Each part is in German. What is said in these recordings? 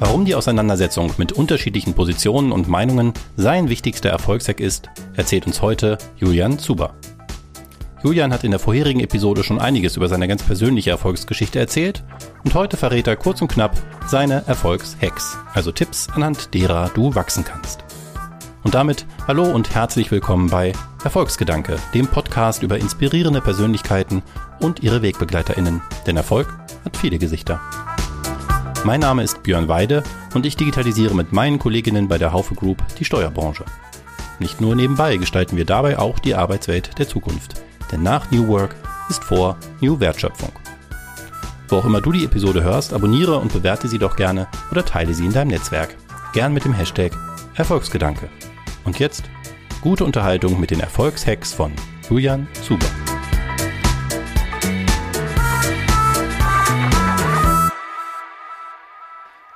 Warum die Auseinandersetzung mit unterschiedlichen Positionen und Meinungen sein wichtigster Erfolgshack ist, erzählt uns heute Julian Zuber. Julian hat in der vorherigen Episode schon einiges über seine ganz persönliche Erfolgsgeschichte erzählt und heute verrät er kurz und knapp seine Erfolgshacks, also Tipps, anhand derer du wachsen kannst. Und damit hallo und herzlich willkommen bei Erfolgsgedanke, dem Podcast über inspirierende Persönlichkeiten und ihre Wegbegleiterinnen. Denn Erfolg hat viele Gesichter. Mein Name ist Björn Weide und ich digitalisiere mit meinen Kolleginnen bei der Haufe Group die Steuerbranche. Nicht nur nebenbei gestalten wir dabei auch die Arbeitswelt der Zukunft. Denn nach New Work ist vor New Wertschöpfung. Wo auch immer du die Episode hörst, abonniere und bewerte sie doch gerne oder teile sie in deinem Netzwerk. Gern mit dem Hashtag Erfolgsgedanke. Und jetzt gute Unterhaltung mit den Erfolgshacks von Julian Zuber.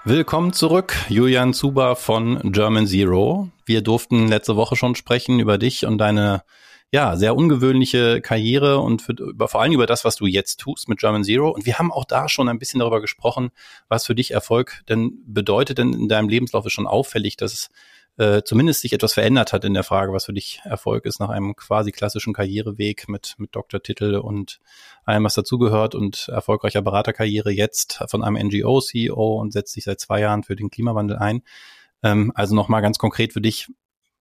Willkommen zurück, Julian Zuber von German Zero. Wir durften letzte Woche schon sprechen über dich und deine ja, sehr ungewöhnliche Karriere und für, über, vor allem über das, was du jetzt tust mit German Zero. Und wir haben auch da schon ein bisschen darüber gesprochen, was für dich Erfolg denn bedeutet. Denn in deinem Lebenslauf ist schon auffällig, dass es äh, zumindest sich etwas verändert hat in der Frage, was für dich Erfolg ist nach einem quasi klassischen Karriereweg mit, mit Doktortitel und allem, was dazugehört und erfolgreicher Beraterkarriere jetzt von einem NGO-CEO und setzt sich seit zwei Jahren für den Klimawandel ein. Ähm, also nochmal ganz konkret für dich,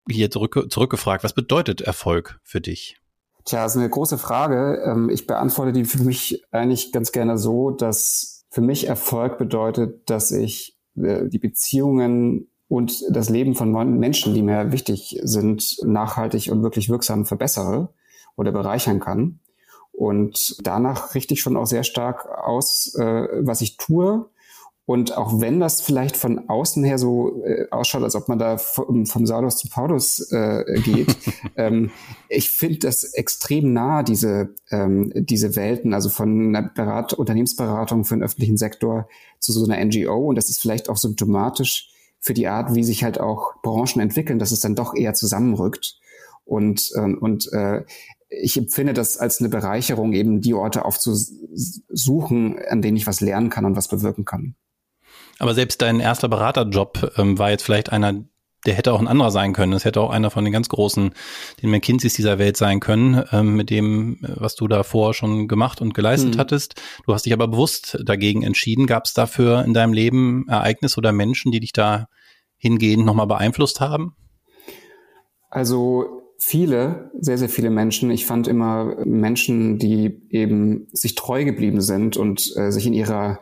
hier zurück, zurückgefragt, was bedeutet Erfolg für dich? Tja, ist eine große Frage. Ähm, ich beantworte die für mich eigentlich ganz gerne so, dass für mich Erfolg bedeutet, dass ich äh, die Beziehungen und das Leben von Menschen, die mir wichtig sind, nachhaltig und wirklich wirksam verbessere oder bereichern kann. Und danach richte ich schon auch sehr stark aus, äh, was ich tue und auch wenn das vielleicht von außen her so äh, ausschaut, als ob man da vom, vom Saulus zu Paulus äh, geht, ähm, ich finde das extrem nah, diese, ähm, diese Welten, also von einer Berat Unternehmensberatung für den öffentlichen Sektor zu so einer NGO. Und das ist vielleicht auch symptomatisch für die Art, wie sich halt auch Branchen entwickeln, dass es dann doch eher zusammenrückt. Und, ähm, und äh, ich empfinde das als eine Bereicherung, eben die Orte aufzusuchen, an denen ich was lernen kann und was bewirken kann. Aber selbst dein erster Beraterjob ähm, war jetzt vielleicht einer, der hätte auch ein anderer sein können. Es hätte auch einer von den ganz großen, den McKinseys dieser Welt sein können, ähm, mit dem, äh, was du davor schon gemacht und geleistet mhm. hattest. Du hast dich aber bewusst dagegen entschieden. Gab es dafür in deinem Leben Ereignisse oder Menschen, die dich da hingehend nochmal beeinflusst haben? Also viele, sehr, sehr viele Menschen. Ich fand immer Menschen, die eben sich treu geblieben sind und äh, sich in ihrer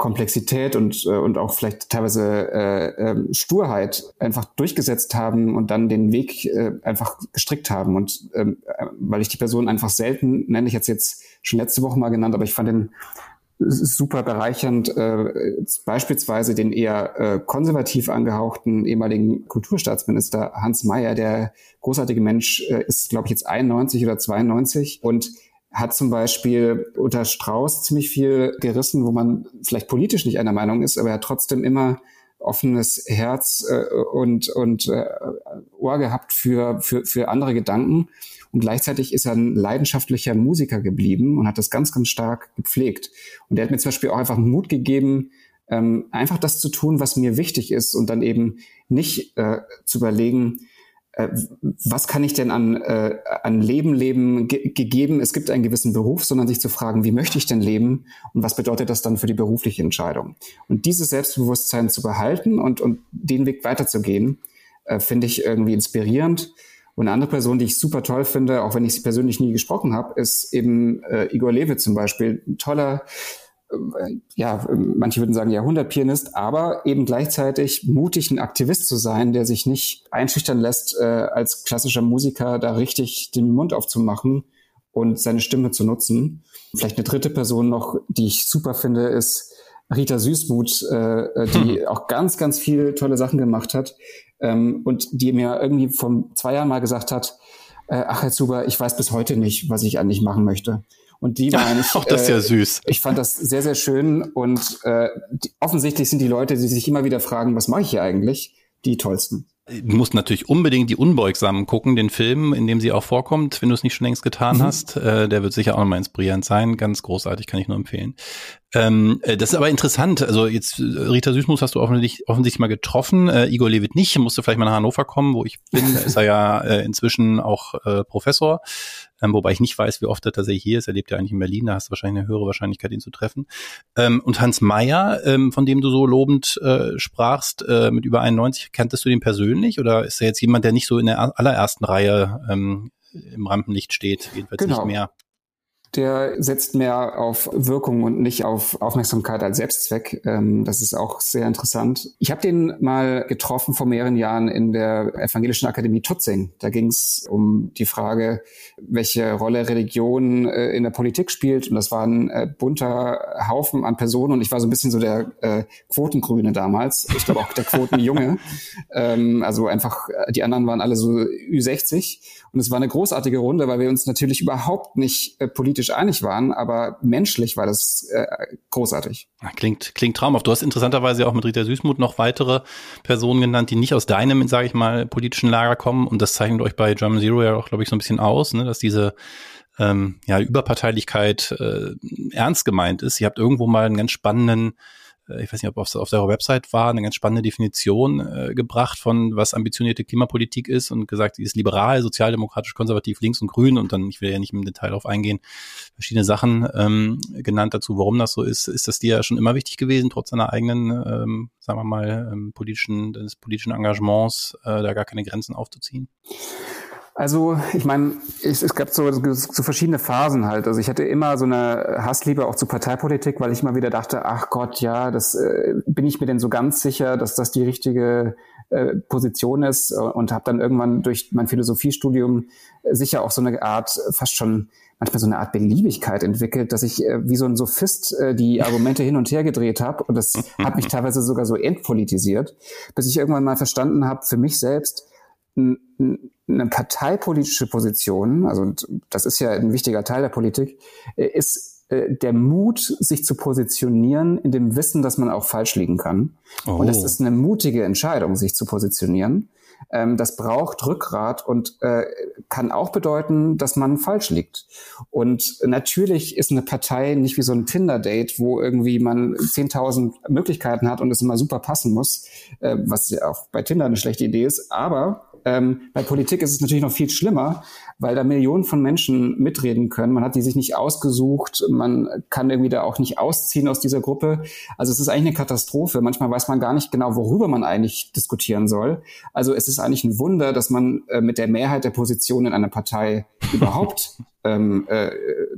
Komplexität und, äh, und auch vielleicht teilweise äh, äh, Sturheit einfach durchgesetzt haben und dann den Weg äh, einfach gestrickt haben. Und ähm, äh, weil ich die Person einfach selten, nenne ich jetzt jetzt schon letzte Woche mal genannt, aber ich fand den super bereichernd, äh, beispielsweise den eher äh, konservativ angehauchten ehemaligen Kulturstaatsminister Hans Mayer, der großartige Mensch äh, ist, glaube ich, jetzt 91 oder 92 und hat zum Beispiel unter Strauß ziemlich viel gerissen, wo man vielleicht politisch nicht einer Meinung ist, aber er hat trotzdem immer offenes Herz äh, und, und äh, Ohr gehabt für, für, für andere Gedanken. Und gleichzeitig ist er ein leidenschaftlicher Musiker geblieben und hat das ganz, ganz stark gepflegt. Und er hat mir zum Beispiel auch einfach Mut gegeben, ähm, einfach das zu tun, was mir wichtig ist und dann eben nicht äh, zu überlegen, was kann ich denn an, äh, an Leben leben ge gegeben? Es gibt einen gewissen Beruf, sondern sich zu fragen, wie möchte ich denn leben und was bedeutet das dann für die berufliche Entscheidung? Und dieses Selbstbewusstsein zu behalten und, und den Weg weiterzugehen, äh, finde ich irgendwie inspirierend. Und eine andere Person, die ich super toll finde, auch wenn ich sie persönlich nie gesprochen habe, ist eben äh, Igor Lewe zum Beispiel. Ein toller ja, manche würden sagen Jahrhundertpianist, aber eben gleichzeitig mutig ein Aktivist zu sein, der sich nicht einschüchtern lässt, äh, als klassischer Musiker da richtig den Mund aufzumachen und seine Stimme zu nutzen. Vielleicht eine dritte Person noch, die ich super finde, ist Rita Süßmuth, äh, die hm. auch ganz, ganz viele tolle Sachen gemacht hat ähm, und die mir irgendwie vor zwei Jahren mal gesagt hat, äh, ach Herr Zuber, ich weiß bis heute nicht, was ich eigentlich machen möchte. Und die war eigentlich. Auch das ist ja äh, süß. Ich fand das sehr, sehr schön. Und äh, die, offensichtlich sind die Leute, die sich immer wieder fragen, was mache ich hier eigentlich, die tollsten. Du musst natürlich unbedingt die Unbeugsamen gucken, den Film, in dem sie auch vorkommt, wenn du es nicht schon längst getan mhm. hast. Äh, der wird sicher auch nochmal inspirierend sein. Ganz großartig, kann ich nur empfehlen. Ähm, äh, das ist aber interessant. Also jetzt äh, Rita Süßmus hast du offensichtlich, offensichtlich mal getroffen. Äh, Igor Levit nicht. Musste vielleicht mal nach Hannover kommen, wo ich bin. Da ist er ja äh, inzwischen auch äh, Professor. Ähm, wobei ich nicht weiß, wie oft er tatsächlich hier ist. Er lebt ja eigentlich in Berlin. Da hast du wahrscheinlich eine höhere Wahrscheinlichkeit, ihn zu treffen. Ähm, und Hans Meyer, ähm, von dem du so lobend äh, sprachst, äh, mit über 91, kanntest du den persönlich? Oder ist er jetzt jemand, der nicht so in der allerersten Reihe ähm, im Rampenlicht steht? Jedenfalls genau. nicht mehr der setzt mehr auf Wirkung und nicht auf Aufmerksamkeit als Selbstzweck. Ähm, das ist auch sehr interessant. Ich habe den mal getroffen vor mehreren Jahren in der Evangelischen Akademie Tutzing. Da ging es um die Frage, welche Rolle Religion äh, in der Politik spielt. Und das war ein äh, bunter Haufen an Personen. Und ich war so ein bisschen so der äh, Quotengrüne damals. Ich glaube auch der Quotenjunge. ähm, also einfach, die anderen waren alle so Ü60. Und es war eine großartige Runde, weil wir uns natürlich überhaupt nicht äh, politisch einig waren, aber menschlich war das äh, großartig. Klingt, klingt traumhaft. Du hast interessanterweise auch mit Rita Süßmuth noch weitere Personen genannt, die nicht aus deinem, sage ich mal, politischen Lager kommen. Und das zeichnet euch bei German Zero ja auch, glaube ich, so ein bisschen aus, ne, dass diese ähm, ja, Überparteilichkeit äh, ernst gemeint ist. Ihr habt irgendwo mal einen ganz spannenden ich weiß nicht, ob auf, auf der Website war, eine ganz spannende Definition äh, gebracht von, was ambitionierte Klimapolitik ist und gesagt, sie ist liberal, sozialdemokratisch, konservativ, links und grün und dann, ich will ja nicht im Detail darauf eingehen, verschiedene Sachen ähm, genannt dazu, warum das so ist. Ist das dir schon immer wichtig gewesen, trotz deiner eigenen, ähm, sagen wir mal, ähm, politischen, des politischen Engagements, äh, da gar keine Grenzen aufzuziehen? Also ich meine, es, es gab so, so verschiedene Phasen halt. Also ich hatte immer so eine Hassliebe auch zu Parteipolitik, weil ich immer wieder dachte, ach Gott, ja, das äh, bin ich mir denn so ganz sicher, dass das die richtige äh, Position ist und habe dann irgendwann durch mein Philosophiestudium sicher auch so eine Art, fast schon manchmal so eine Art Beliebigkeit entwickelt, dass ich äh, wie so ein Sophist äh, die Argumente hin und her gedreht habe und das hat mich teilweise sogar so entpolitisiert, bis ich irgendwann mal verstanden habe für mich selbst, eine parteipolitische Position, also das ist ja ein wichtiger Teil der Politik, äh, ist äh, der Mut, sich zu positionieren in dem Wissen, dass man auch falsch liegen kann. Oh. Und das ist eine mutige Entscheidung, sich zu positionieren. Ähm, das braucht Rückgrat und äh, kann auch bedeuten, dass man falsch liegt. Und natürlich ist eine Partei nicht wie so ein Tinder-Date, wo irgendwie man 10.000 Möglichkeiten hat und es immer super passen muss, was ja auch bei Tinder eine schlechte Idee ist. Aber ähm, bei Politik ist es natürlich noch viel schlimmer, weil da Millionen von Menschen mitreden können. Man hat die sich nicht ausgesucht, man kann irgendwie da auch nicht ausziehen aus dieser Gruppe. Also es ist eigentlich eine Katastrophe. Manchmal weiß man gar nicht genau, worüber man eigentlich diskutieren soll. Also es ist eigentlich ein Wunder, dass man äh, mit der Mehrheit der Positionen in einer Partei überhaupt ähm, äh,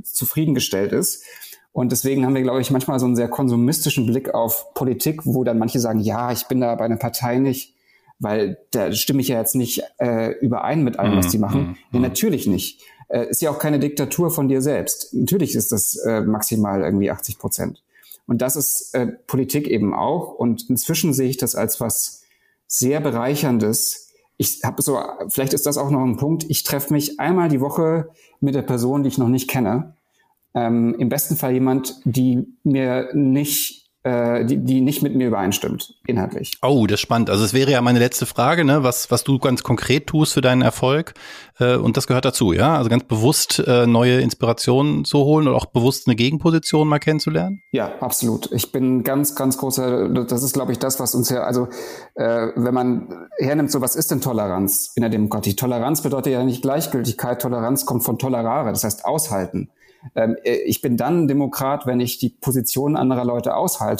zufriedengestellt ist. Und deswegen haben wir, glaube ich, manchmal so einen sehr konsumistischen Blick auf Politik, wo dann manche sagen, ja, ich bin da bei einer Partei nicht weil da stimme ich ja jetzt nicht äh, überein mit allem, was die mhm, machen. Mm, ja, natürlich nicht. Äh, ist ja auch keine Diktatur von dir selbst. Natürlich ist das äh, maximal irgendwie 80 Prozent. Und das ist äh, Politik eben auch. Und inzwischen sehe ich das als was sehr bereicherndes. Ich habe so, vielleicht ist das auch noch ein Punkt. Ich treffe mich einmal die Woche mit der Person, die ich noch nicht kenne. Ähm, Im besten Fall jemand, die mir nicht die, die nicht mit mir übereinstimmt, inhaltlich. Oh, das ist spannend. Also es wäre ja meine letzte Frage, ne? was, was du ganz konkret tust für deinen Erfolg. Äh, und das gehört dazu, ja? Also ganz bewusst äh, neue Inspirationen zu holen und auch bewusst eine Gegenposition mal kennenzulernen? Ja, absolut. Ich bin ganz, ganz großer, das ist, glaube ich, das, was uns ja, also äh, wenn man hernimmt, so was ist denn Toleranz in der Demokratie? Toleranz bedeutet ja nicht Gleichgültigkeit, Toleranz kommt von tolerare, das heißt aushalten. Ähm, äh, ich bin dann Demokrat, wenn ich die Position anderer Leute aushalte.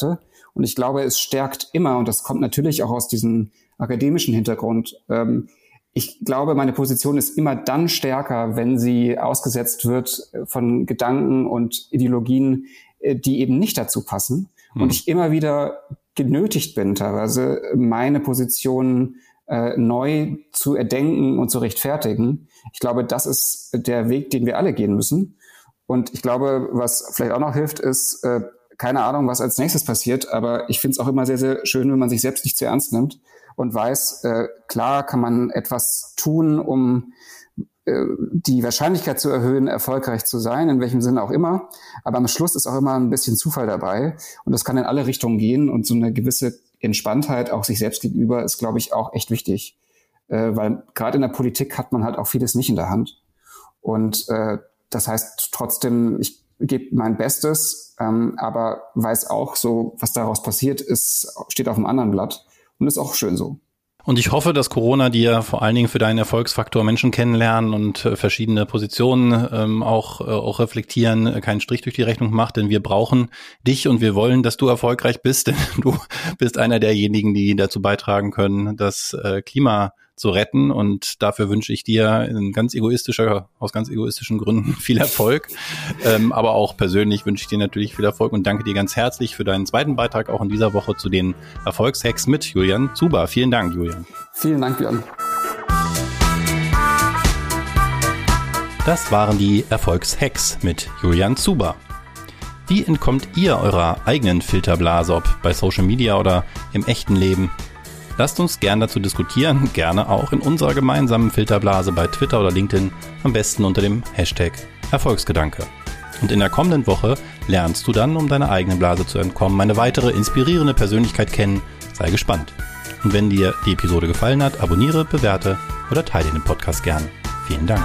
Und ich glaube, es stärkt immer, und das kommt natürlich auch aus diesem akademischen Hintergrund, ähm, ich glaube, meine Position ist immer dann stärker, wenn sie ausgesetzt wird von Gedanken und Ideologien, äh, die eben nicht dazu passen. Hm. Und ich immer wieder genötigt bin, teilweise meine Position äh, neu zu erdenken und zu rechtfertigen. Ich glaube, das ist der Weg, den wir alle gehen müssen. Und ich glaube, was vielleicht auch noch hilft, ist, äh, keine Ahnung, was als nächstes passiert, aber ich finde es auch immer sehr, sehr schön, wenn man sich selbst nicht zu ernst nimmt und weiß, äh, klar kann man etwas tun, um äh, die Wahrscheinlichkeit zu erhöhen, erfolgreich zu sein, in welchem Sinne auch immer. Aber am Schluss ist auch immer ein bisschen Zufall dabei und das kann in alle Richtungen gehen und so eine gewisse Entspanntheit auch sich selbst gegenüber ist, glaube ich, auch echt wichtig. äh, weil gerade in der Politik hat man halt auch vieles nicht in der Hand. Und äh, das heißt trotzdem, ich gebe mein Bestes, ähm, aber weiß auch so, was daraus passiert ist, steht auf einem anderen Blatt und ist auch schön so. Und ich hoffe, dass Corona dir vor allen Dingen für deinen Erfolgsfaktor Menschen kennenlernen und äh, verschiedene Positionen ähm, auch, äh, auch reflektieren, äh, keinen Strich durch die Rechnung macht, denn wir brauchen dich und wir wollen, dass du erfolgreich bist, denn du bist einer derjenigen, die dazu beitragen können, dass äh, Klima zu retten. Und dafür wünsche ich dir in ganz egoistischer, aus ganz egoistischen Gründen viel Erfolg. ähm, aber auch persönlich wünsche ich dir natürlich viel Erfolg und danke dir ganz herzlich für deinen zweiten Beitrag auch in dieser Woche zu den Erfolgshacks mit Julian Zuber. Vielen Dank, Julian. Vielen Dank, Björn. Das waren die Erfolgshacks mit Julian Zuber. Wie entkommt ihr eurer eigenen Filterblase, ob bei Social Media oder im echten Leben? Lasst uns gern dazu diskutieren, gerne auch in unserer gemeinsamen Filterblase bei Twitter oder LinkedIn, am besten unter dem Hashtag Erfolgsgedanke. Und in der kommenden Woche lernst du dann, um deiner eigenen Blase zu entkommen, eine weitere inspirierende Persönlichkeit kennen. Sei gespannt. Und wenn dir die Episode gefallen hat, abonniere, bewerte oder teile den Podcast gern. Vielen Dank.